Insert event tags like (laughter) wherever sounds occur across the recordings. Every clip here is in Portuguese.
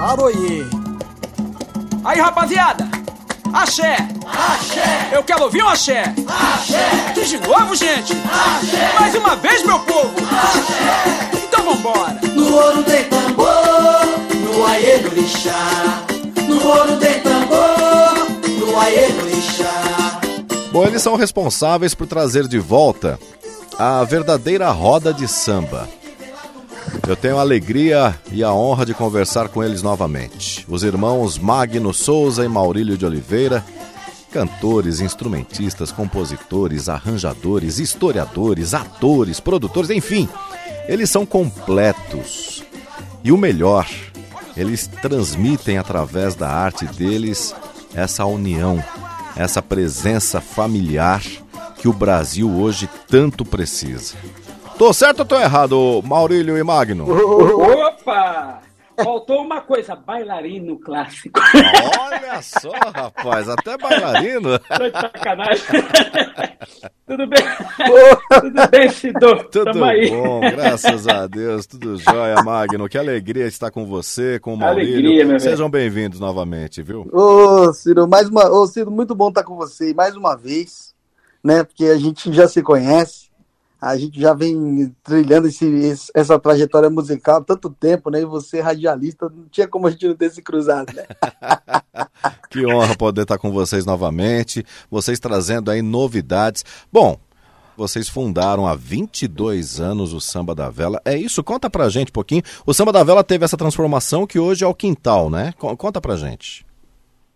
Laroie. Aí, rapaziada, axé. Axé. Eu quero ouvir um axé. Axé. Diz de novo, gente. Axé. Mais uma vez, meu povo. Axé. Então vambora. No ouro tem tambor, no aie do lixá. No ouro tem tambor, no aie do lixá. Bom, eles são responsáveis por trazer de volta a verdadeira roda de samba. Eu tenho a alegria e a honra de conversar com eles novamente. Os irmãos Magno Souza e Maurílio de Oliveira, cantores, instrumentistas, compositores, arranjadores, historiadores, atores, produtores, enfim, eles são completos. E o melhor, eles transmitem através da arte deles essa união, essa presença familiar que o Brasil hoje tanto precisa. Tô certo ou tô errado, Maurílio e Magno? Opa! Faltou uma coisa, bailarino clássico. Olha só, rapaz, até bailarino. Tô de sacanagem. (laughs) Tudo bem? Tudo bem, Cido? Tudo Tamo aí. bom, graças a Deus, tudo jóia, Magno. Que alegria estar com você, com o Maurílio. Alegria, meu. Sejam bem-vindos novamente, viu? Ô, Ciro, mais uma. Ô, Ciro, muito bom estar com você mais uma vez, né? Porque a gente já se conhece, a gente já vem trilhando esse, essa trajetória musical há tanto tempo, né? E você, radialista, não tinha como a gente não ter se cruzado, né? (laughs) Que honra poder estar com vocês novamente, vocês trazendo aí novidades. Bom, vocês fundaram há 22 anos o Samba da Vela. É isso? Conta pra gente um pouquinho. O Samba da Vela teve essa transformação que hoje é o quintal, né? Co- Conta pra gente.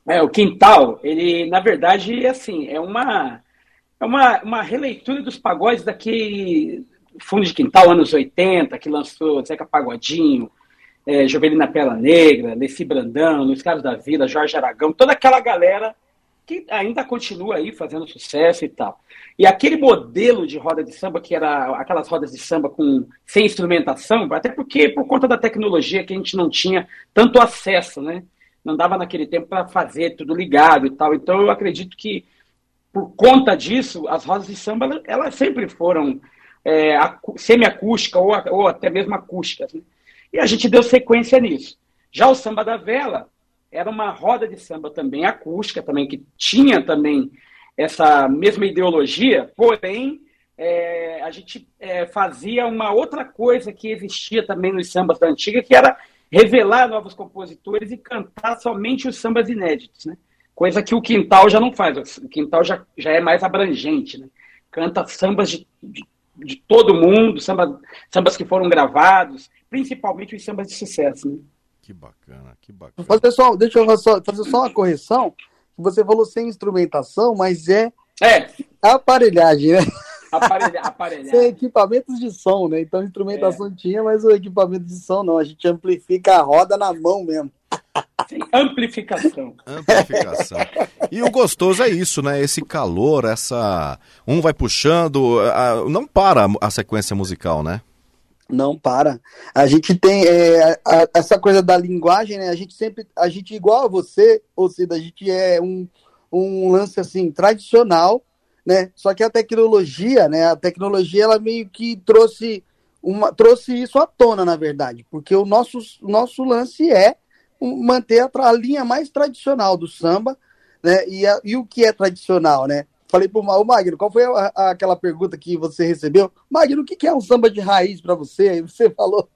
É, o Quintal, ele, na verdade, assim, é uma, é uma, uma releitura dos pagodes daquele fundo de quintal, anos 80, que lançou Zeca Pagodinho, é, Jovelina Pela Negra, Leci Brandão, Luiz Carlos da Vida, Jorge Aragão, toda aquela galera que ainda continua aí fazendo sucesso e tal. E aquele modelo de roda de samba, que era aquelas rodas de samba com sem instrumentação, até porque por conta da tecnologia que a gente não tinha tanto acesso, né? Não dava naquele tempo para fazer tudo ligado e tal. Então eu acredito que por conta disso, as rodas de samba elas- sempre foram é, semiacústicas ou, ou até mesmo acústicas. Né? E a gente deu sequência nisso. Já o samba da vela era uma roda de samba também acústica, também que tinha também essa mesma ideologia, porém é, a gente é, fazia uma outra coisa que existia também nos sambas da antiga, que era revelar novos compositores e cantar somente os sambas inéditos, né? Coisa que o Quintal já não faz. O Quintal já, já é mais abrangente, né? Canta sambas de, de, de todo mundo, samba, sambas que foram gravados, principalmente os sambas de sucesso, né? Que bacana, que Vou bacana. fazer só, deixa eu só, fazer só uma correção. Você falou sem instrumentação, mas é É, aparelhagem, né? aparelhar. (laughs) Sem equipamentos de som, né? Então instrumentação tinha, mas o equipamento de som não. A gente amplifica a roda na mão mesmo. Amplificação. Amplificação. E o gostoso é isso, né? Esse calor, essa. Um vai puxando. a- Não para a sequência musical, né? Não para. A gente tem é, a- essa coisa da linguagem, né? A gente sempre, a gente igual a você, ou seja, a gente é um, um lance assim tradicional, né? Só que a tecnologia, né? A tecnologia ela meio que trouxe uma, trouxe isso à tona, na verdade, porque o nosso, nosso lance é manter a, a linha mais tradicional do samba, né? E, a- e o que é tradicional, né? Falei Ma- ô, Magno, qual foi a- a- aquela pergunta que você recebeu? Magno, o que que é um samba de raiz para você? Aí você (laughs) falou,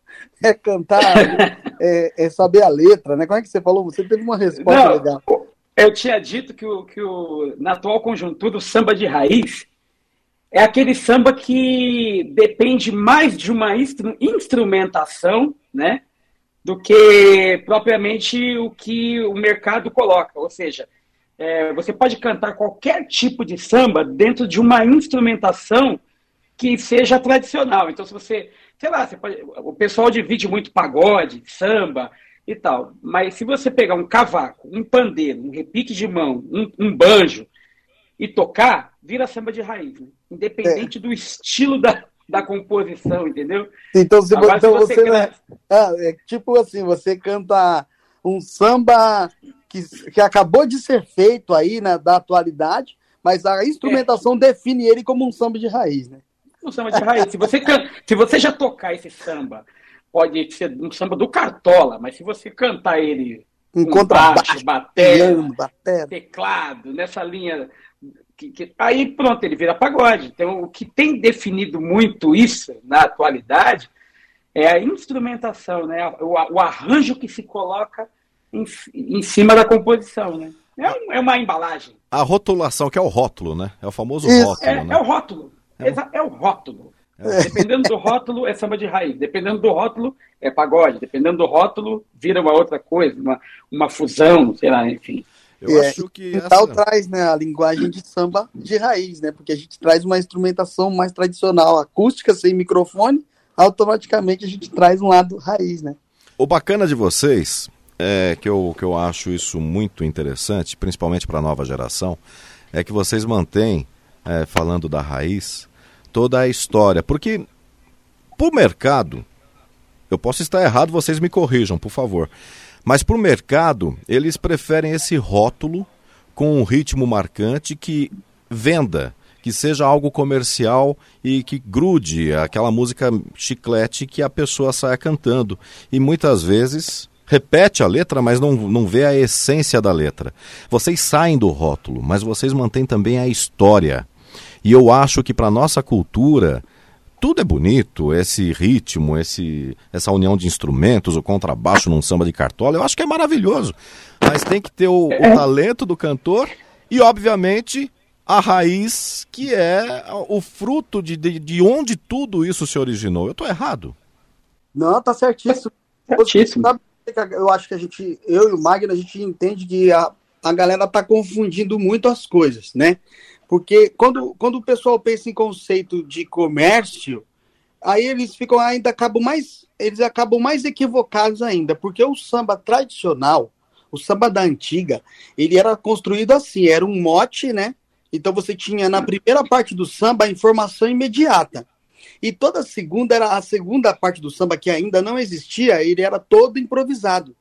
é cantar, (laughs) é, é saber a letra, né? Como é que você falou? Você teve uma resposta Não, legal. Eu tinha dito que, o, que o, na atual conjuntura o samba de raiz é aquele samba que depende mais de uma instru- instrumentação, né, do que propriamente o que o mercado coloca. Ou seja, é, você pode cantar qualquer tipo de samba dentro de uma instrumentação que seja tradicional. Então, se você, sei lá, você pode, o pessoal divide muito pagode, samba e tal, mas se você pegar um cavaco, um pandeiro, um repique de mão, um, um banjo e tocar, vira samba de raiz, né? independente é. do estilo da, da composição, entendeu? Então, se, Agora, então você, você canta... ah, é tipo assim, você canta um samba que, que acabou de ser feito aí na, da atualidade, mas a instrumentação é. define ele como um samba de raiz, né? Um samba de raiz. se, você, se você já tocar esse samba, pode ser um samba do Cartola, mas se você cantar ele um com baixo, bateria, teclado, nessa linha que, que, aí pronto, ele vira pagode. Então, o que tem definido muito isso na atualidade é a instrumentação, né? o, o arranjo que se coloca em, em cima da composição. Né? É, um, é, uma embalagem. A rotulação, que é o rótulo, né? É o famoso isso. rótulo. É, né? é o rótulo. É, é o rótulo. É. Dependendo do rótulo, é samba de raiz. Dependendo do rótulo, é pagode. Dependendo do rótulo, vira uma outra coisa, uma, uma fusão, sei lá, enfim. Eu é, acho que. Essa... tal traz né, a linguagem de samba de raiz, né? Porque a gente traz uma instrumentação mais tradicional, acústica, sem microfone, automaticamente a gente traz um lado raiz, né? O bacana de vocês é que eu, que eu acho isso muito interessante, principalmente para a nova geração, é que vocês mantêm, é, falando da raiz, toda a história. Porque, para o mercado, eu posso estar errado, vocês me corrijam, por favor. Mas para o mercado, eles preferem esse rótulo com um ritmo marcante que venda, que seja algo comercial e que grude aquela música chiclete que a pessoa saia cantando. E muitas vezes repete a letra, mas não, não vê a essência da letra. Vocês saem do rótulo, mas vocês mantêm também a história. E eu acho que para nossa cultura tudo é bonito, esse ritmo, esse, essa união de instrumentos, o contrabaixo num samba de cartola, eu acho que é maravilhoso. Mas tem que ter o, o é. talento do cantor e, obviamente, a raiz que é o fruto de, de, de onde tudo isso se originou. Eu estou errado? Não, tá certíssimo. certíssimo. eu acho que a gente, eu e o Magno, a gente entende que a, a galera tá confundindo muito as coisas, né? Porque quando, quando o pessoal pensa em conceito de comércio, aí eles ficam ainda acabam mais eles acabam mais equivocados ainda, porque o samba tradicional, o samba da antiga, ele era construído assim, era um mote, né? Então você tinha na primeira parte do samba a informação imediata. E toda segunda era a segunda parte do samba que ainda não existia, ele era todo improvisado.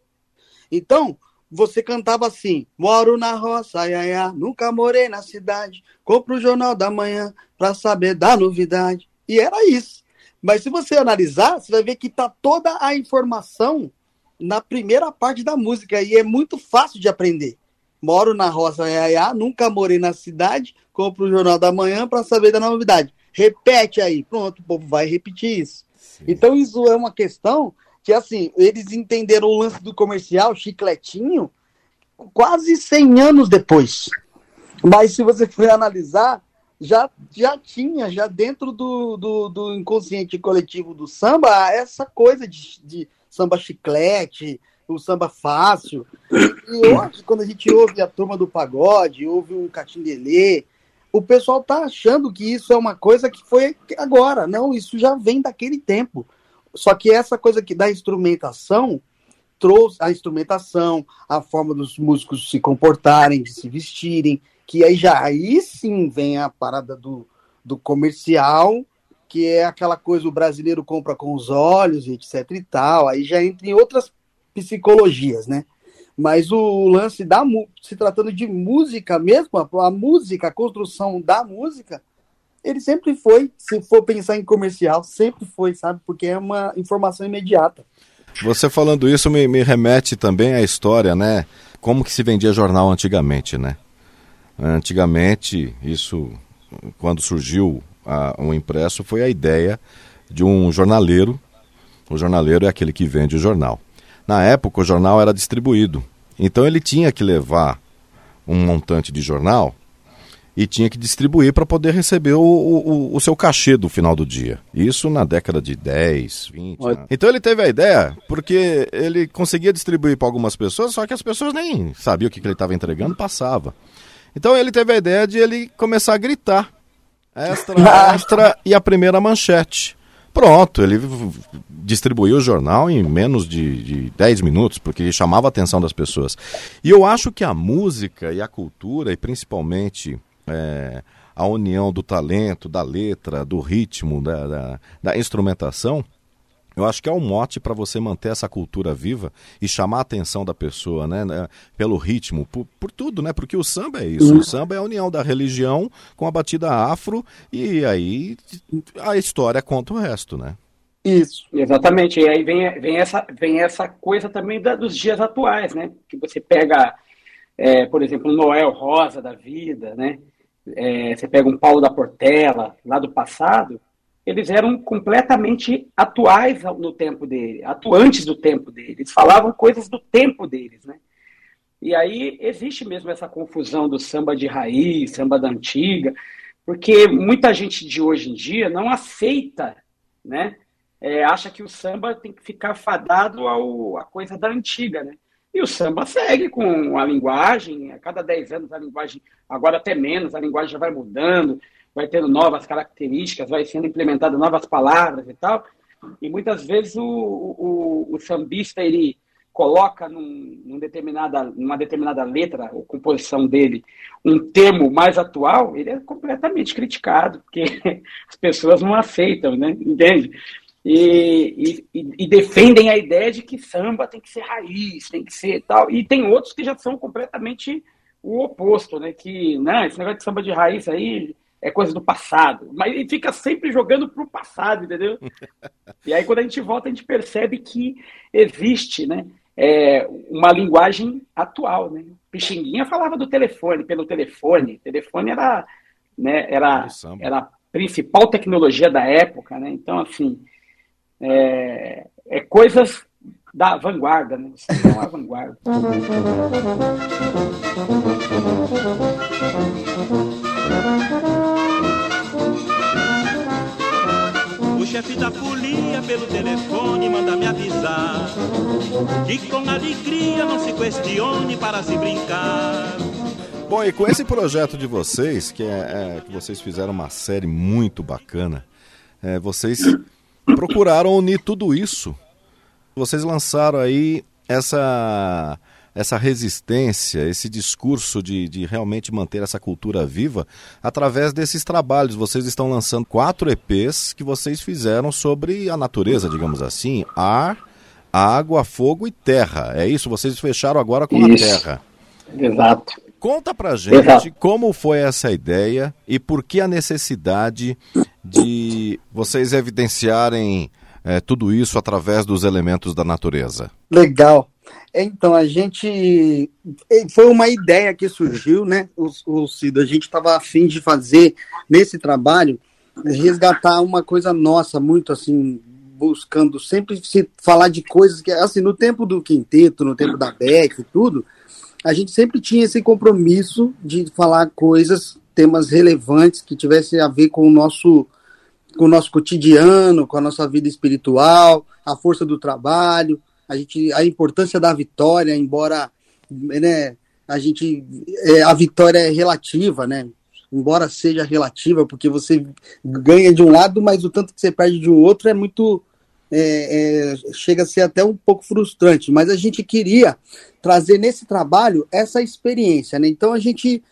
Então, você cantava assim: Moro na roça, ai, ai, nunca morei na cidade. Compro o jornal da manhã para saber da novidade. E era isso. Mas se você analisar, você vai ver que tá toda a informação na primeira parte da música e é muito fácil de aprender. Moro na roça, ai, ai, nunca morei na cidade. Compro o jornal da manhã para saber da novidade. Repete aí, pronto, o povo vai repetir isso. Sim. Então isso é uma questão que assim, eles entenderam o lance do comercial, chicletinho, quase 100 anos depois. Mas se você for analisar, já, já tinha, já dentro do, do, do inconsciente coletivo do samba, essa coisa de, de samba chiclete, o samba fácil. E hoje, quando a gente ouve a turma do pagode, ouve o Catinguelê, o pessoal tá achando que isso é uma coisa que foi agora. Não, isso já vem daquele tempo. Só que essa coisa que da instrumentação trouxe a instrumentação, a forma dos músicos se comportarem, de se vestirem, que aí já aí sim vem a parada do, do comercial, que é aquela coisa o brasileiro compra com os olhos, etc e tal, aí já entra em outras psicologias, né? Mas o lance da se tratando de música mesmo, a música, a construção da música, ele sempre foi, se for pensar em comercial, sempre foi, sabe? Porque é uma informação imediata. Você falando isso me, me remete também à história, né? Como que se vendia jornal antigamente, né? Antigamente, isso, quando surgiu o impresso, foi a ideia de um jornaleiro. O jornaleiro é aquele que vende o jornal. Na época, o jornal era distribuído. Então, ele tinha que levar um montante de jornal e tinha que distribuir para poder receber o, o, o, seu cachê do final do dia. Isso na década de 10, 20. Né? Então ele teve a ideia porque ele conseguia distribuir para algumas pessoas, só que as pessoas nem sabiam o que, que ele estava entregando, passava. Então ele teve a ideia de ele começar a gritar Extra, (laughs) extra e a primeira manchete. Pronto, ele distribuiu o jornal em menos de, de 10 minutos, porque chamava a atenção das pessoas. E eu acho que a música e a cultura, e principalmente é, a união do talento, da letra, do ritmo, da, da, da instrumentação, eu acho que é um mote para você manter essa cultura viva e chamar a atenção da pessoa, né? né pelo ritmo, por, por tudo, né? Porque o samba é isso. O samba é a união da religião com a batida afro e aí a história conta o resto, né? Isso. Exatamente. E aí vem, vem, essa, vem essa coisa também da, dos dias atuais, né? Que você pega, é, por exemplo, o Noel Rosa da vida, né? É, você pega um Paulo da Portela, lá do passado, eles eram completamente atuais no tempo dele, atuantes do tempo dele. Eles falavam coisas do tempo deles, né? E aí existe mesmo essa confusão do samba de raiz, samba da antiga, porque muita gente de hoje em dia não aceita, né? É, acha que o samba tem que ficar fadado ao, à coisa da antiga, né? E o samba segue com a linguagem, a cada 10 anos a linguagem, agora até menos, a linguagem já vai mudando, vai tendo novas características, vai sendo implementadas novas palavras e tal. E muitas vezes o, o, o sambista ele coloca num, num, determinada, numa determinada letra ou composição dele um termo mais atual, ele é completamente criticado, porque (laughs) as pessoas não aceitam, né? entende? E, e, e, defendem a ideia de que samba tem que ser raiz, tem que ser tal. E tem outros que já são completamente o oposto, né? Que, não, esse negócio de samba de raiz aí é coisa do passado. Mas ele fica sempre jogando para o passado, entendeu? (laughs) e aí, quando a gente volta, a gente percebe que existe né, é, uma linguagem atual. Né? Pixinguinha falava do telefone, pelo telefone. O telefone era, né, era, era a principal tecnologia da época. Né? Então, assim, é, é coisas da vanguarda, né? Não a vanguarda. O chefe da folia pelo telefone manda me avisar que com alegria não se questione para se brincar. Bom, e com esse projeto de vocês, que é, é que vocês fizeram uma série muito bacana, é, vocês procuraram unir tudo isso vocês lançaram aí essa essa resistência, esse discurso de, de realmente manter essa cultura viva através desses trabalhos. Vocês estão lançando quatro EPs que vocês fizeram sobre a natureza, digamos assim, ar, água, fogo e terra. É isso? Vocês fecharam agora com isso. a terra. Exato. Conta pra gente Exato. como foi essa ideia e por que a necessidade de vocês evidenciarem é, tudo isso através dos elementos da natureza? Legal. Então, a gente. Eh, foi uma ideia que surgiu, né, o, o? A gente estava afim de fazer nesse trabalho, resgatar uma coisa nossa, muito assim, buscando sempre se falar de coisas que, assim, no tempo do quinteto, no tempo da Beck e tudo, a gente sempre tinha esse compromisso de falar coisas, temas relevantes que tivessem a ver com o nosso com o nosso cotidiano, com a nossa vida espiritual, a força do trabalho, a gente, a importância da vitória, embora, né, a gente, é, a vitória é relativa, né? Embora seja relativa, porque você ganha de um lado, mas o tanto que você perde de outro é muito, é, é, chega a ser até um pouco frustrante. Mas a gente queria trazer nesse trabalho essa experiência, né? Então a gente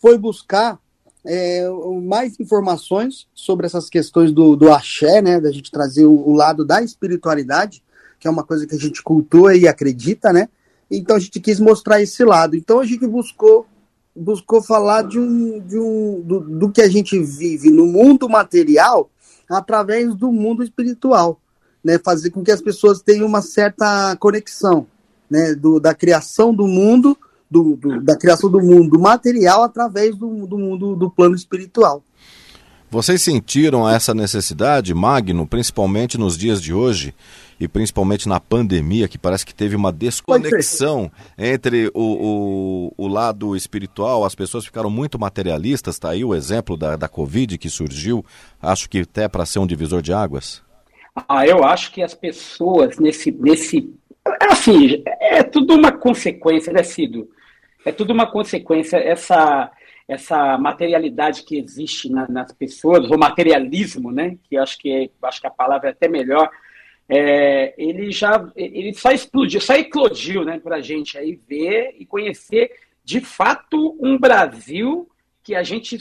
foi buscar é, mais informações sobre essas questões do, do axé, né? Da gente trazer o, o, lado da espiritualidade, que é uma coisa que a gente cultua e acredita, né? Então a gente quis mostrar esse lado. Então a gente buscou buscou falar de um, de um do, do que a gente vive no mundo material através do mundo espiritual, né? Fazer com que as pessoas tenham uma certa conexão, né? Do, da criação do mundo do, do, da criação do mundo material através do, do mundo do plano espiritual. Vocês sentiram essa necessidade, Magno, principalmente nos dias de hoje e principalmente na pandemia, que parece que teve uma desconexão entre o, o, o, lado espiritual, as pessoas ficaram muito materialistas, está aí o exemplo da, da Covid que surgiu, acho que até para ser um divisor de águas. Ah, eu acho que as pessoas nesse, nesse assim, é tudo uma consequência, né, Cido? É tudo uma consequência. Essa, essa materialidade que existe na, nas pessoas, o materialismo, né? Que acho que acho que a palavra é até melhor. É, ele já ele só explodiu, só eclodiu, né, para a gente aí ver e conhecer de fato um Brasil que a gente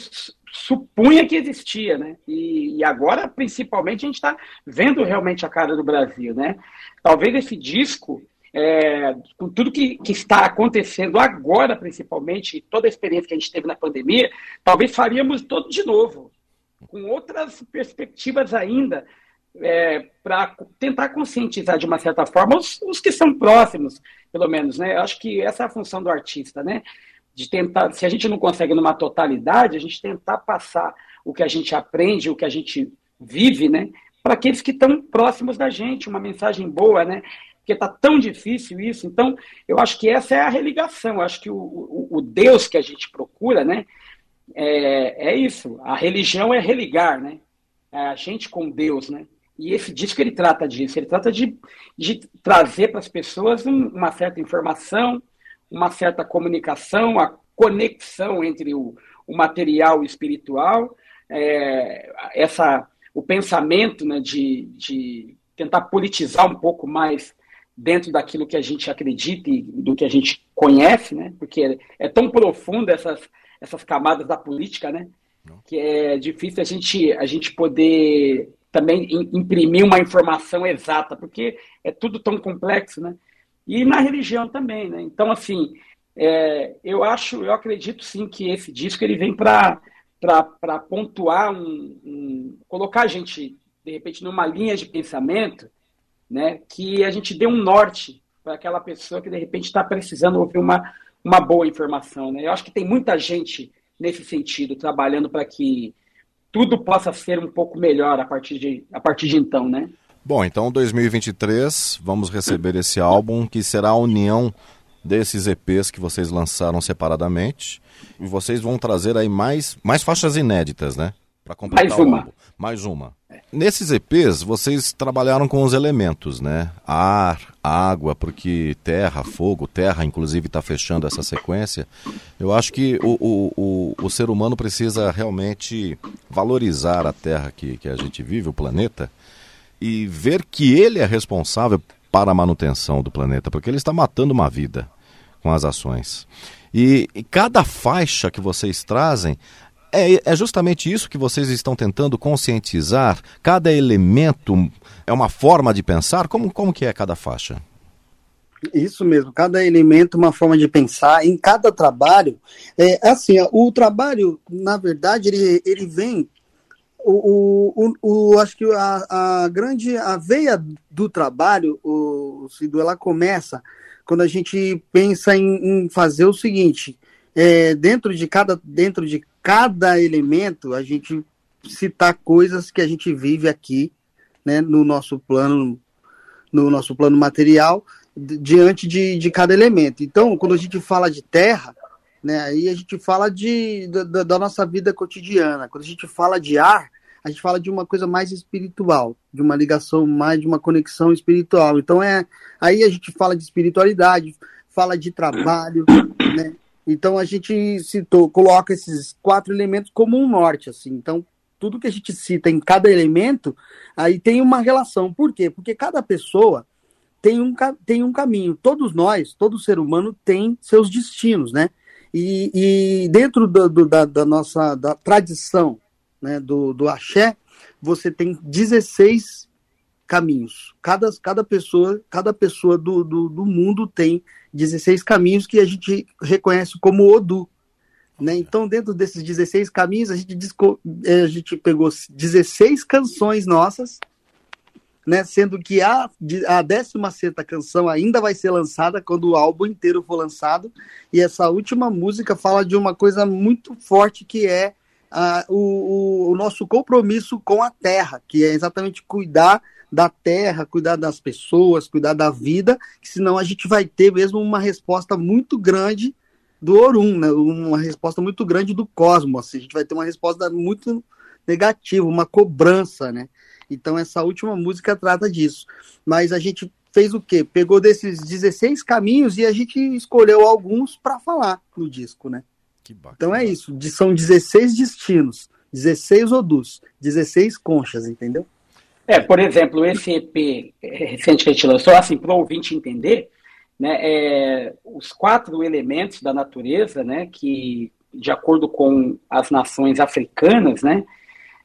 supunha que existia, né? E, e agora, principalmente, a gente está vendo realmente a cara do Brasil, né? Talvez esse disco é, com tudo que, que, está acontecendo agora, principalmente, toda a experiência que a gente teve na pandemia, talvez faríamos todo de novo, com outras perspectivas ainda, é, para tentar conscientizar de uma certa forma os, os, que são próximos, pelo menos, né? Eu acho que essa é a função do artista, né? De tentar, se a gente não consegue numa totalidade, a gente tentar passar o que a gente aprende, o que a gente vive, né? Para aqueles que estão próximos da gente, uma mensagem boa, né? Porque está tão difícil isso. Então, eu acho que essa é a religação. Eu acho que o, o, o Deus que a gente procura, né, é, é, isso. A religião é religar, né? É a gente com Deus, né? E esse disco ele trata disso. Ele trata de, de trazer para as pessoas um, uma certa informação, uma certa comunicação, a conexão entre o, o material e o espiritual, é, essa, o pensamento né, de, de tentar politizar um pouco mais dentro daquilo que a gente acredita e do que a gente conhece, né? Porque é tão profundo essas, essas camadas da política, né? Que é difícil a gente, a gente poder também imprimir uma informação exata, porque é tudo tão complexo, né? E na religião também, né? Então, assim, é, eu acho, eu acredito sim que esse disco ele vem para para pontuar um, um, colocar a gente de repente numa linha de pensamento né, que a gente dê um norte para aquela pessoa que de repente está precisando ouvir uma, uma boa informação. Né? Eu acho que tem muita gente nesse sentido trabalhando para que tudo possa ser um pouco melhor a partir de, a partir de então, né? Bom, então 2023 vamos receber esse álbum que será a união desses EPs que vocês lançaram separadamente e vocês vão trazer aí mais, mais faixas inéditas, né? Para completar mais uma. Mais uma. Nesses EPs, vocês trabalharam com os elementos, né? Ar, água, porque terra, fogo, terra, inclusive, está fechando essa sequência. Eu acho que o, o, o, o, ser humano precisa realmente valorizar a terra que, que a gente vive, o planeta, e ver que ele é responsável para a manutenção do planeta, porque ele está matando uma vida com as ações. E, e cada faixa que vocês trazem é, é justamente isso que vocês estão tentando conscientizar? Cada elemento é uma forma de pensar? Como, como que é cada faixa? Isso mesmo, cada elemento uma forma de pensar. Em cada trabalho, é assim, o trabalho, na verdade, ele, ele vem. O, o, o, acho que a, a grande a veia do trabalho, o Cido, ela começa quando a gente pensa em, em fazer o seguinte: é, dentro de cada dentro de cada elemento a gente citar coisas que a gente vive aqui, né, no nosso plano, no nosso plano material, diante de, de cada elemento. Então, quando a gente fala de terra, né, aí a gente fala de, da, da nossa vida cotidiana. Quando a gente fala de ar, a gente fala de uma coisa mais espiritual, de uma ligação mais, de uma conexão espiritual. Então, é aí a gente fala de espiritualidade, fala de trabalho, né? Então a gente citou, coloca esses quatro elementos como um norte, assim. Então tudo que a gente cita em cada elemento, aí tem uma relação. Por quê? Porque cada pessoa tem um, tem um caminho. Todos nós, todo ser humano tem seus destinos, né? E, e dentro do, do, da, da, nossa da tradição né, do, do axé, você tem 16 caminhos. Cada, cada pessoa, cada pessoa do, do, do mundo tem 16 caminhos que a gente reconhece como Odu. Né? Então, dentro desses 16 caminhos, a gente, disco, é, a gente pegou 16 canções nossas, né? sendo que a, a 16 canção ainda vai ser lançada quando o álbum inteiro for lançado. E essa última música fala de uma coisa muito forte que é o, o, o nosso compromisso com a terra, que é exatamente cuidar da terra, cuidar das pessoas, cuidar da vida, senão a gente vai ter mesmo uma resposta muito grande do Orum, né? uma resposta muito grande do cosmos. Assim. A gente vai ter uma resposta muito negativa, uma cobrança, né? Então essa última música trata disso. Mas a gente fez o quê? Pegou desses 16 caminhos e a gente escolheu alguns para falar no disco, né? Então é isso. São 16 destinos, 16 odus, 16 conchas, entendeu? É, por exemplo, esse EP recente que a gente lançou, assim, para o ouvinte entender, né, é, os quatro elementos da natureza, né, que, de acordo com as nações africanas, né,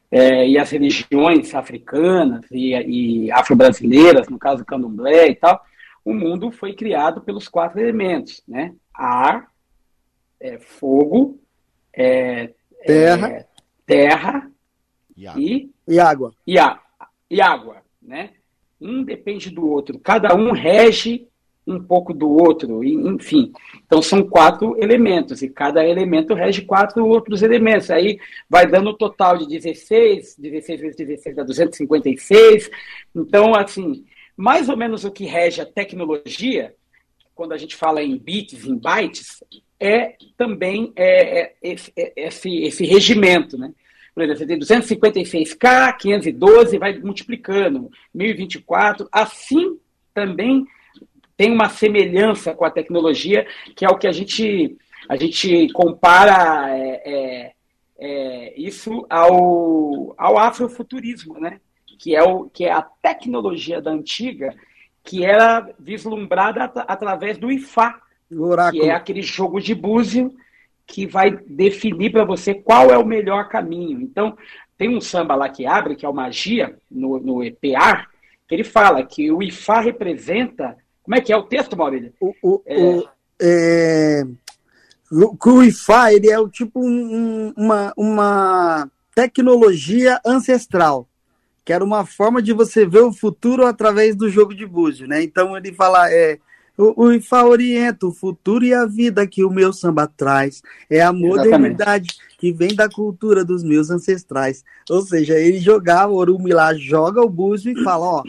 é, e as religiões africanas e, e afro-brasileiras, no caso do candomblé e tal, o mundo foi criado pelos quatro elementos, né, ar, é, fogo, é, Terra. é, terra E a- e E água. E, água, né? Um depende do outro, cada um rege um pouco do outro, enfim. Então são quatro elementos, e cada elemento rege quatro outros elementos. Aí vai dando um total de 16, 16 vezes 16 dá 256. Então, assim, mais ou menos o que rege a tecnologia, quando a gente fala em bits, em bytes, é também é, é, esse, é, esse, esse regimento, né? Por exemplo, você tem 256K, 512, vai multiplicando, 1024. Assim também tem uma semelhança com a tecnologia, que é o que a gente, a gente compara é, é, é, isso ao, ao afrofuturismo, né? que, é o, que é a tecnologia da antiga, que era vislumbrada at através do IFA, que é aquele jogo de búzio que vai definir para você qual é o melhor caminho. Então, tem um samba lá que abre, que é o Magia, no, no EPA, que ele fala que o IFA representa. Como é que é o texto, Maurílio? O, o, É. o, é, o que o Wi-Fi, ele é o tipo um- uma, uma tecnologia ancestral, que era uma forma de você ver o futuro através do jogo de búzio, né? Então ele fala, é, o, o Wi-Fi orienta o futuro e a vida que o meu samba traz, é a modernidade que vem da cultura dos meus ancestrais. Ou seja, ele jogava, o Orumi lá joga o búzio e fala, ó,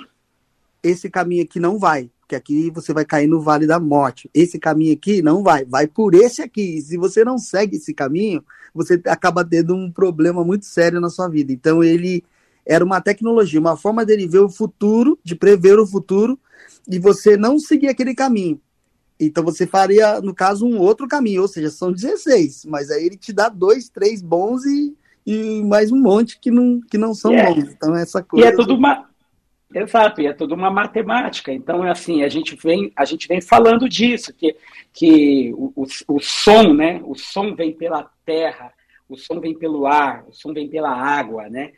esse caminho aqui não vai, porque aqui você vai cair no vale da morte. Esse caminho aqui não vai, vai por esse aqui. E se você não segue esse caminho, você acaba tendo um problema muito sério na sua vida. Então ele era uma tecnologia, uma forma dele ver o futuro, de prever o futuro, e você não seguir aquele caminho. Então você faria, no caso, um outro caminho, ou seja, são 16, mas aí ele te dá dois, três bons e, e mais um monte que não, que não são E é- bons. Então essa E coisa. é tudo uma. Exato, e é tudo uma matemática. Então, é assim, a gente vem, a gente vem falando disso, que, que o, o, o som, né? O som vem pela terra, o som vem pelo ar, o som vem pela água, né?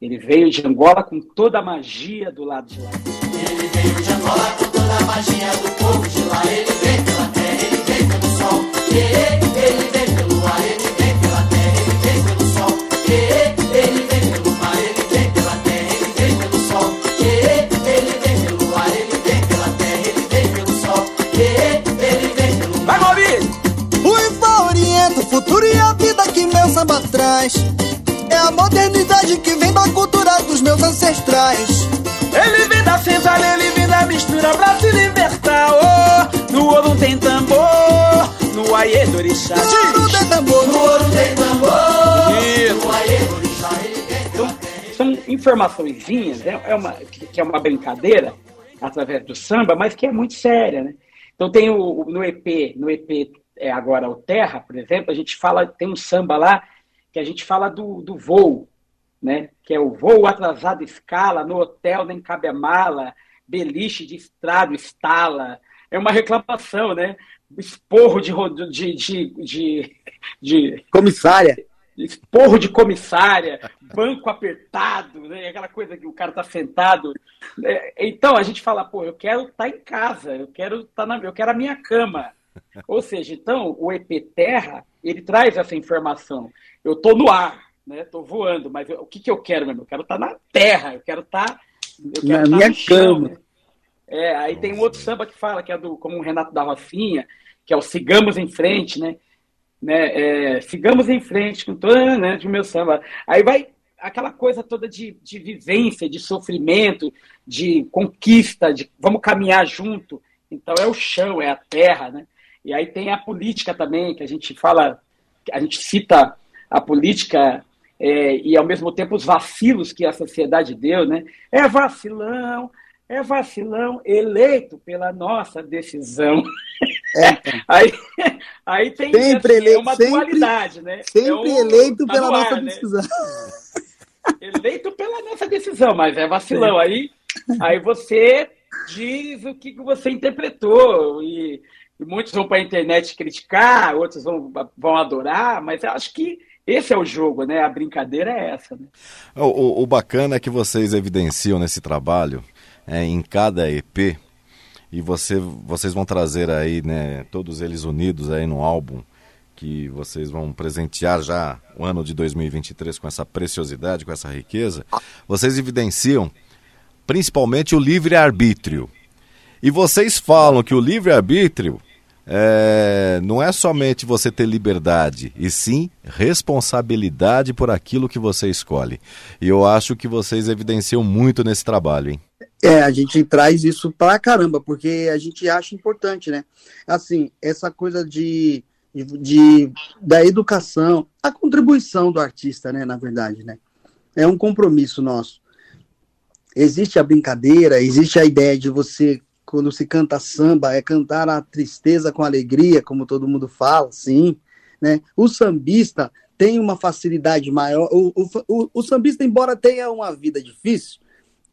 Ele veio de Angola com toda a magia do lado de lá. Ele veio de Angola com toda a magia do povo de lá. Ele vem pela terra, ele vem pelo sol. E, ele vem pelo ar, ele vem pela terra, ele vem pelo sol. E, ele vem pelo mar, ele vem pela terra, ele vem pelo sol. E, ele vem pelo ar, ele vem pela terra, ele vem pelo sol. E, ele vem pelo Vai! O IFA orienta o futuro e a vida que meu samba traz. É a modernidade que vem da cultura dos meus ancestrais. Ele vem da cinzalha, ele vem mistura pra se libertar. Oh, no ouro tem tambor, no aie do orixá. No ouro tem tambor, No ouro tem tambor, no aie do orixá, Então, são informaçõezinhas, né? é uma, que é uma brincadeira através do samba, mas que é muito séria, né? Então tem o, o- no EP, no EP é, agora o Terra, por exemplo, a gente fala, tem um samba lá que a gente fala do, do voo, né? Que é o voo atrasado escala, no hotel nem cabe a mala, beliche de estrado estala. É uma reclamação, né? Esporro de, de, de, de, de Comissária. esporro de comissária, banco apertado, né? aquela coisa que o cara tá sentado. É, Então a gente fala, pô, eu quero estar em casa, eu quero estar na, eu quero a minha cama. Ou seja, então o EP Terra ele traz essa informação. Eu tô no ar, né? Tô voando, mas eu- o que que eu quero, meu? irmão? Eu quero estar na terra, eu quero estar eu quero Na estar minha no chão, cama. né? É, aí tem um outro samba que fala, que é do, como o Renato da Rocinha, que é o Sigamos em Frente, né? né? É, sigamos em frente com toda, né, de meu samba. Aí vai aquela coisa toda de, de vivência, de sofrimento, de conquista, de vamos caminhar junto. Então é o chão, é a terra, né? E aí tem a política também, que a gente fala, a gente cita a política é, e ao mesmo tempo os vacilos que a sociedade deu, né? É vacilão, é vacilão eleito pela nossa decisão. É. (laughs) Aí, aí tem Sempre assim, é eleito- uma sempre- dualidade, né? Sempre É um- eleito tá pela ar, nossa né? decisão. (laughs) Eleito pela nossa decisão, mas é vacilão. Aí, aí você diz o que que você interpretou. E, e muitos vão para a internet criticar, outros vão, vão adorar, mas eu acho que esse é o jogo, né? A brincadeira é essa, né? O, o- o bacana é que vocês evidenciam nesse trabalho, é, em cada EP, e você, vocês vão trazer aí, né, todos eles unidos aí no álbum, que vocês vão presentear já o ano de 2023 com essa preciosidade, com essa riqueza. Vocês evidenciam principalmente o livre-arbítrio. E vocês falam que o livre-arbítrio é, não é somente você ter liberdade, e sim responsabilidade por aquilo que você escolhe. E eu acho que vocês evidenciam muito nesse trabalho, hein? É, a gente traz isso pra caramba, porque a gente acha importante, né? Assim, essa coisa de, de, da educação, a contribuição do artista, né, na verdade, né? É um compromisso nosso. Existe a brincadeira, existe a ideia de você, quando se canta samba, é cantar a tristeza com alegria, como todo mundo fala, sim, né? O sambista tem uma facilidade maior, o, o, o, o sambista, embora tenha uma vida difícil,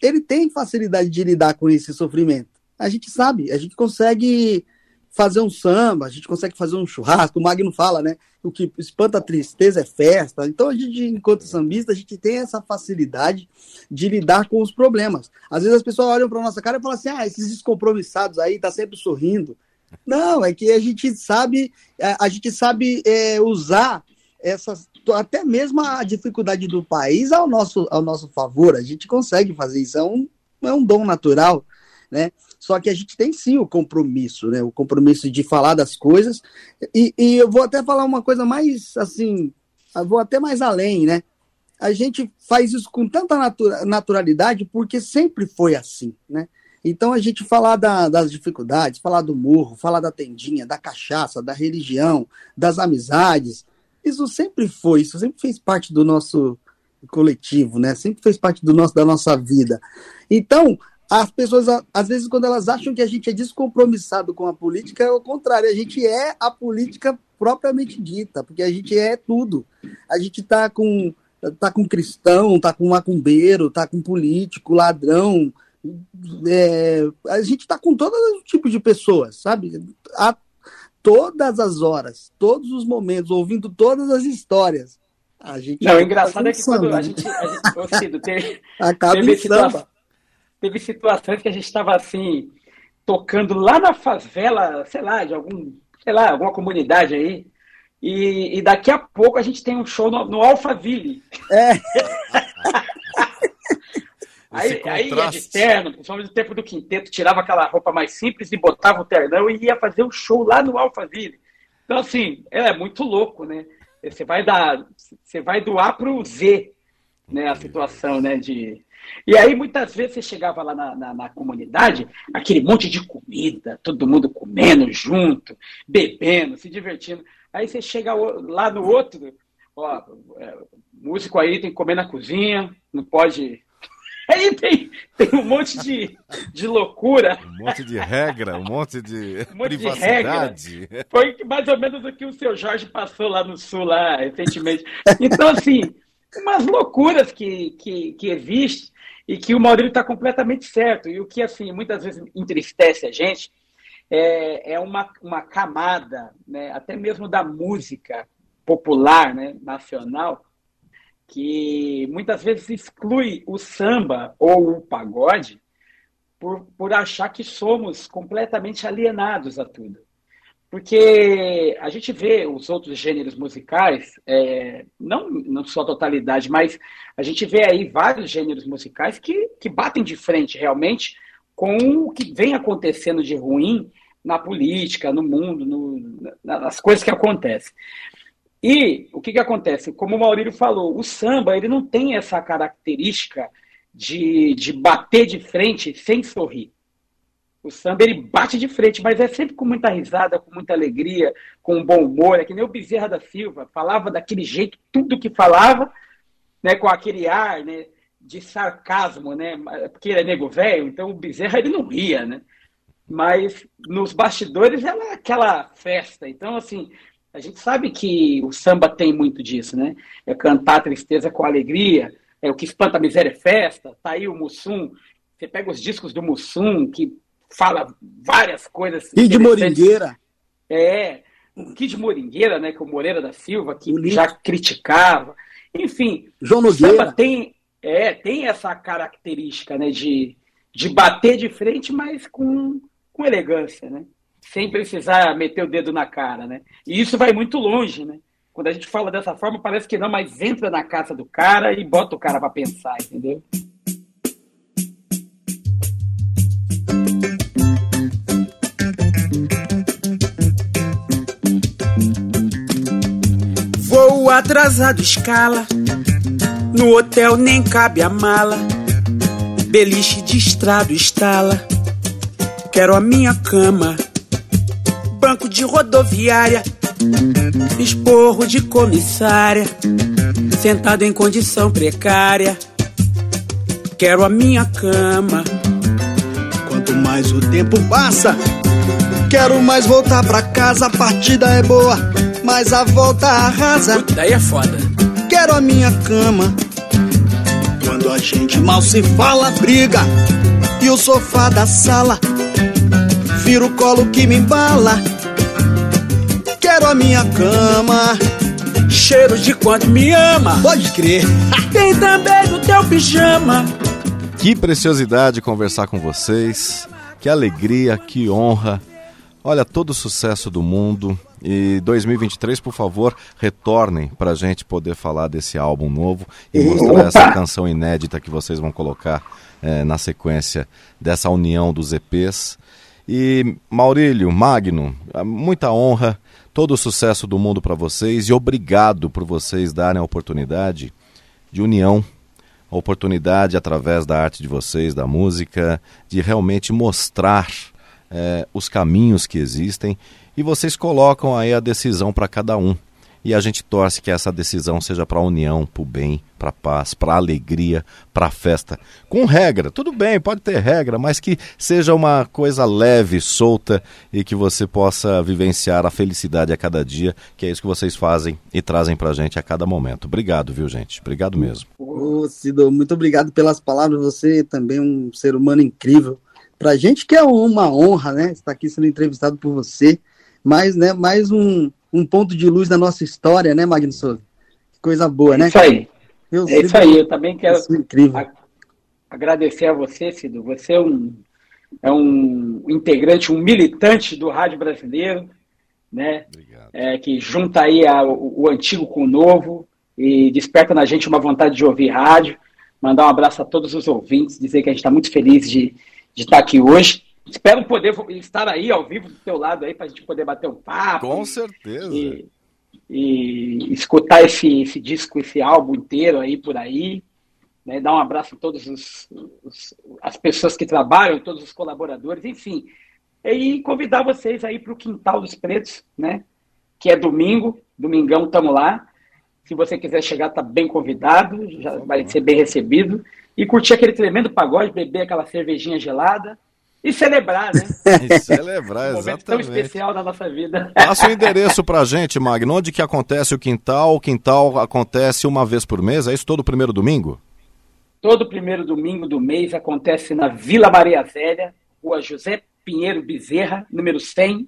ele tem facilidade de lidar com esse sofrimento. A gente sabe, a gente consegue fazer um samba, a gente consegue fazer um churrasco, o Magno fala, né? O que espanta a tristeza é festa. Então a gente, enquanto sambista, a gente tem essa facilidade de lidar com os problemas. Às vezes as pessoas olham para nossa cara e falam assim: ah, esses descompromissados aí, tá sempre sorrindo. Não, é que a gente sabe, a a gente sabe é, usar essas, até mesmo a dificuldade do país ao nosso, ao nosso favor. A gente consegue fazer isso, é um, é um dom natural, né? Só que a gente tem sim o compromisso, né? O compromisso de falar das coisas. E, e eu vou até falar uma coisa mais assim, vou até mais além, né? A gente faz isso com tanta natura- naturalidade porque sempre foi assim, né? Então a gente falar da- das dificuldades, falar do morro, falar da tendinha, da cachaça, da religião, das amizades, isso sempre foi, isso sempre fez parte do nosso coletivo, né? Sempre fez parte do nosso, da nossa vida. Então, as pessoas, às vezes, quando elas acham que a gente é descompromissado com a política, é o contrário, a gente é a política propriamente dita, porque a gente é tudo. A gente tá com tá com cristão, tá com macumbeiro, tá com político, ladrão, é, a gente tá com todo tipo de pessoas, sabe? A todas as horas, todos os momentos, ouvindo todas as histórias. A gente Não, o engraçado é que quando a gente. A gente Cido, (laughs) teve, acaba teve situa-. Teve situações que a gente estava assim, tocando lá na favela, sei lá, de algum, sei lá, alguma comunidade aí. E, e daqui a pouco a gente tem um show no, no Alphaville. É. (laughs) Aí, aí ia de terno, principalmente no tempo do quinteto, tirava aquela roupa mais simples e botava o ternão e ia fazer um show lá no Alphaville. Então, assim, é muito louco, né? Você vai dar, você vai do A para o Z, né? A situação, né? De... E aí, muitas vezes, você chegava lá na, na, na comunidade, aquele monte de comida, todo mundo comendo junto, bebendo, se divertindo. Aí você chega lá no outro, ó, é, músico aí tem que comer na cozinha, não pode. (laughs) Aí tem, tem um monte de, de loucura. Um monte de regra, um monte de Um monte de privacidade. Foi mais ou menos o que o seu Jorge passou lá no Sul, lá recentemente. Então, assim, umas loucuras que, que, que existem e que o Maurílio está completamente certo. E o que, assim, muitas vezes entristece a gente é, é uma, uma camada, né, até mesmo da música popular, né, nacional, que muitas vezes exclui o samba ou o pagode por, por achar que somos completamente alienados a tudo. Porque a gente vê os outros gêneros musicais, é, não, não só a totalidade, mas a gente vê aí vários gêneros musicais que, que batem de frente realmente com o que vem acontecendo de ruim na política, no mundo, no, na- nas coisas que acontecem. E o que, que acontece? Como o Maurílio falou, o samba ele não tem essa característica de, de bater de frente sem sorrir. O samba ele bate de frente, mas é sempre com muita risada, com muita alegria, com bom humor. É que nem o Bezerra da Silva, falava daquele jeito, tudo que falava, né, com aquele ar né, de sarcasmo, né, porque ele é nego velho, então o Bezerra ele não ria, né? mas nos bastidores ela é aquela festa. Então, assim, a gente sabe que o samba tem muito disso, né? É cantar a tristeza com alegria, é o que espanta a miséria é festa, tá aí o Mussum. Você pega os discos do Mussum, que fala várias coisas. E de Moringueira. É, o Kid Moringueira, né, que é o Moreira da Silva, que já criticava. Enfim, João o samba Nogueira. tem, é, tem essa característica né, de, de bater de frente, mas com, com elegância, né? Sem precisar meter o dedo na cara, né? E isso vai muito longe, né? Quando a gente fala dessa forma, parece que não, mas entra na casa do cara e bota o cara para pensar, entendeu? Atrasado, escala. No hotel nem cabe a mala. Beliche de estrado estala. Quero a minha cama. Banco de rodoviária. Esporro de comissária. Sentado em condição precária. Quero a minha cama. Quanto mais o tempo passa, quero mais voltar pra casa. A partida é boa, mas a volta arrasa. Daí é foda. Quero a minha cama. Quando a gente mal se fala, briga. E o sofá da sala vira o colo que me embala. Quero a minha cama. Cheiro de quanto me ama. Pode crer. (laughs) Tem também no teu pijama. Que preciosidade conversar com vocês. Que alegria, que honra. Olha, todo o sucesso do mundo. E 2023, por favor, retornem para a gente poder falar desse álbum novo e mostrar essa canção inédita que vocês vão colocar eh, na sequência dessa união dos EPs. E Maurílio, Magno, ah, muita honra, todo o sucesso do mundo para vocês e obrigado por vocês darem a oportunidade de união a oportunidade, através da arte de vocês, da música, de realmente mostrar eh, os caminhos que existem e vocês colocam aí a decisão para cada um. E a gente torce que essa decisão seja para a união, para o bem, para a paz, para a alegria, para a festa. Com regra, tudo bem, pode ter regra, mas que seja uma coisa leve, solta e que você possa vivenciar a felicidade a cada dia, que é isso que vocês fazem e trazem para a gente a cada momento. Obrigado, viu, gente? Obrigado mesmo. Ô, Cido, muito obrigado pelas palavras. Você também é um ser humano incrível. Pra gente que é uma honra, né? Estar aqui sendo entrevistado por você. Mas, né, mais um, um ponto de luz na nossa história, né, Magno Souza? Que coisa boa, né? É isso aí. Eu É isso aí. Eu também quero Isso é incrível. agradecer a você, Cido. Você é um, é um integrante, um militante do rádio brasileiro, né? Obrigado. É, que junta aí a- o, o antigo com o novo e desperta na gente uma vontade de ouvir rádio. Mandar um abraço a todos os ouvintes, dizer que a gente está muito feliz de, de estar aqui hoje. Espero poder estar aí ao vivo do teu lado aí para a gente poder bater um papo Com certeza. e, e escutar esse, esse disco, esse álbum inteiro aí por aí. Né? Dar um abraço a todas as pessoas que trabalham, todos os colaboradores, enfim. E convidar vocês aí para o Quintal dos Pretos, né? que é domingo, domingão estamos lá. Se você quiser chegar, tá bem convidado, já vai ser bem recebido. E curtir aquele tremendo pagode, beber aquela cervejinha gelada e celebrar, né? (laughs) E celebrar, Um momento tão exatamente. especial da nossa vida. Passa o endereço pra gente, Magno. Onde que acontece o quintal? O quintal acontece uma vez por mês? É isso todo primeiro domingo? Todo primeiro domingo do mês acontece na Vila Maria Zélia, rua José Pinheiro Bezerra, número 100,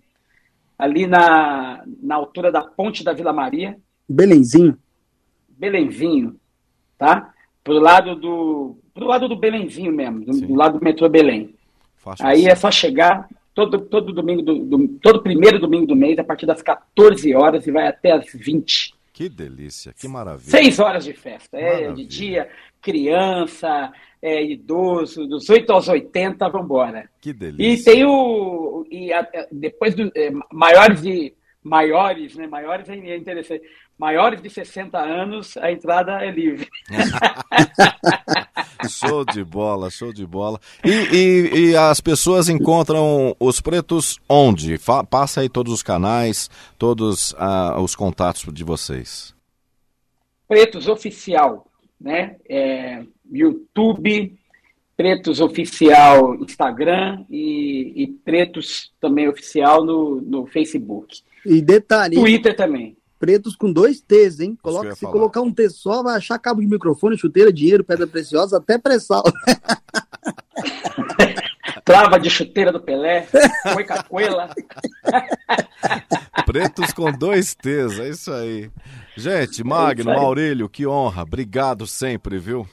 ali na, na altura da ponte da Vila Maria, Belenzinho. Belenzinho, tá? Pro lado do, pro lado do Belenzinho mesmo, do, do lado do metrô Belém. Aí é só chegar todo, todo domingo, do, do- todo primeiro domingo do mês, a partir das 14 horas e vai até as 20. Que delícia, que maravilha. Seis horas de festa. É de dia, criança, é, idoso, dos 8 aos 80, vambora. Que E delícia. tem o. E a- depois do. é, maiores de. Maiores, né? Maiores é é interessante. Maiores de 60 anos, a entrada é livre. (laughs) (laughs) Show de bola, show de bola. E, e- e as pessoas encontram os pretos onde? Fa- passa aí todos os canais, todos ah, os contatos de vocês. Pretos Oficial, né? É, YouTube, Pretos Oficial Instagram e, e Pretos também Oficial no, no Facebook. E detalhe, Twitter também. Pretos com dois T's, hein? Coloca, se falar. colocar um T só, vai achar cabo de microfone, chuteira, dinheiro, pedra preciosa, até pré-sal. (laughs) Trava de chuteira do Pelé, foi cacuela. (laughs) Pretos com dois T's, é isso aí. Gente, Magno, aí. Maurílio, que honra. Obrigado sempre, viu?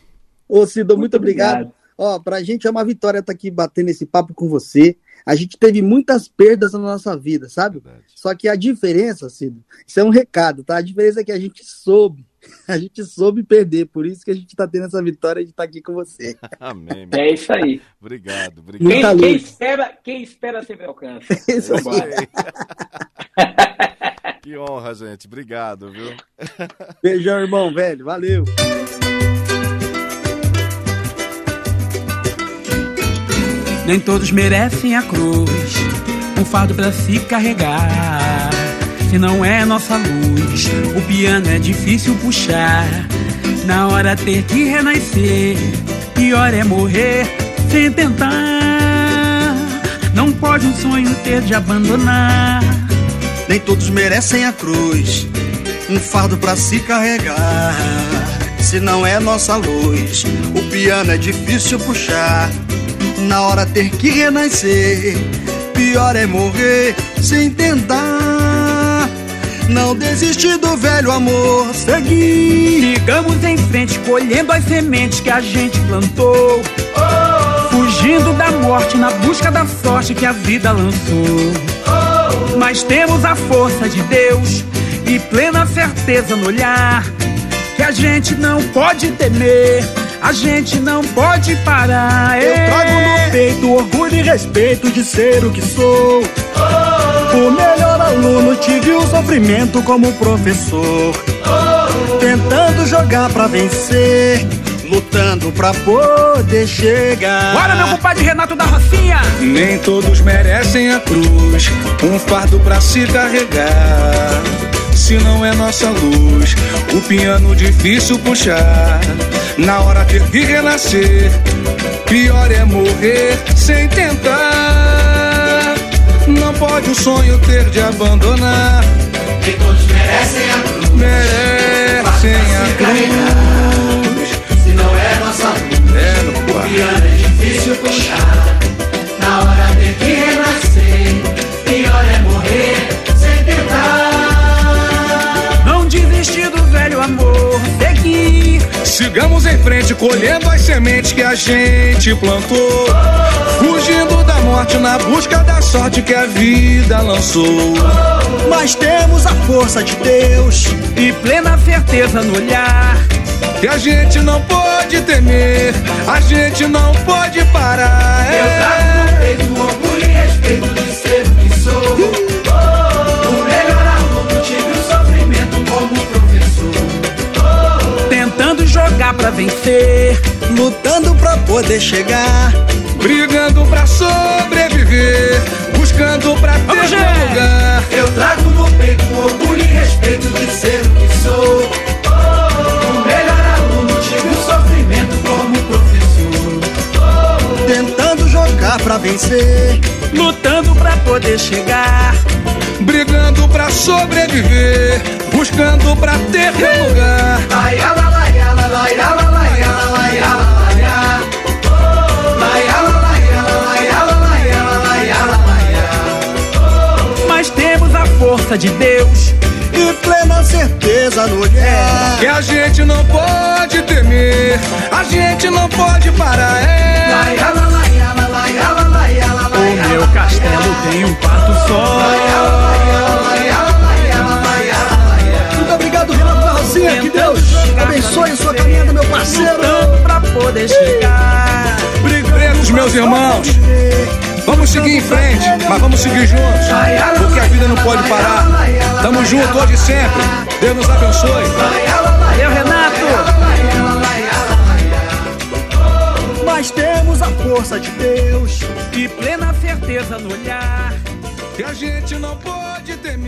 Ô, Cido, muito, Muito obrigado. obrigado. Ó, pra gente é uma vitória estar aqui batendo esse papo com você. A gente teve muitas perdas na nossa vida, sabe? Verdade. Só que a diferença, Cido, isso é um recado, tá? A diferença é que a gente soube. (laughs) A gente soube perder, por isso que a gente tá tendo essa vitória de estar aqui com você. (laughs) Amém. meu. É isso aí. Obrigado, obrigado. Quem, quem espera, quem espera sempre alcança. (laughs) Isso aí. Que honra, gente. Obrigado, viu? Beijão, irmão, velho. Valeu. Nem todos merecem a cruz, um fardo pra se carregar. Se não é nossa luz, o piano é difícil puxar. Na hora ter que renascer, pior é morrer sem tentar. Não pode um sonho ter de abandonar. Nem todos merecem a cruz, um fardo pra se carregar. Se não é nossa luz, o piano é difícil puxar. Na hora ter que renascer, pior é morrer sem tentar. Não desistir do velho amor, seguir. Sigamos em frente, colhendo as sementes que a gente plantou. Fugindo da morte na busca da sorte que a vida lançou. Mas temos a força de Deus e plena certeza no olhar que a gente não pode temer, a gente não pode parar. Eu trago no peito orgulho e respeito de ser o que sou. O melhor aluno, tive o sofrimento como professor. Tentando jogar pra vencer, lutando pra poder chegar. Bora, meu compadre Renato da Rocinha! Nem todos merecem a cruz, um fardo pra se carregar. Se não é nossa luz, o piano difícil puxar. Na hora ter que renascer, pior é morrer sem tentar. Não pode o sonho ter de abandonar. Nem todos merecem a cruz, Merecem a cruz. se não é nossa luz. É, O piano é difícil puxar. Sigamos em frente, colhendo as sementes que a gente plantou. Fugindo da morte na busca da sorte que a vida lançou. Mas temos a força de Deus. E plena certeza no olhar. Que a gente não pode temer, a gente não pode parar. Eu trago no É. peito orgulho e respeito jogar pra vencer. Lutando pra poder chegar. Brigando pra sobreviver, buscando pra ter Vamos, lugar. Eu trago no peito orgulho e respeito de ser o que sou. O melhor aluno tive o sofrimento como professor. Tentando jogar pra vencer. Lutando pra poder chegar. Brigando pra sobreviver, buscando pra ter meu lugar. Ala, ala, Mas temos a força de Deus. E plena certeza no olhar. Que a gente não pode temer, a gente não pode parar. É. O meu castelo ah. tem um quarto só. Rocinha. Que Deus abençoe sua caminhada, meu parceiro. Pra poder chegar. Pretos, meus irmãos, vamos seguir em frente, mas vamos seguir juntos, porque a vida não pode parar. Tamo junto hoje e sempre. Deus nos abençoe. Valeu, Renato! Mas temos a força de Deus. E plena certeza no olhar. Que a gente não pode temer,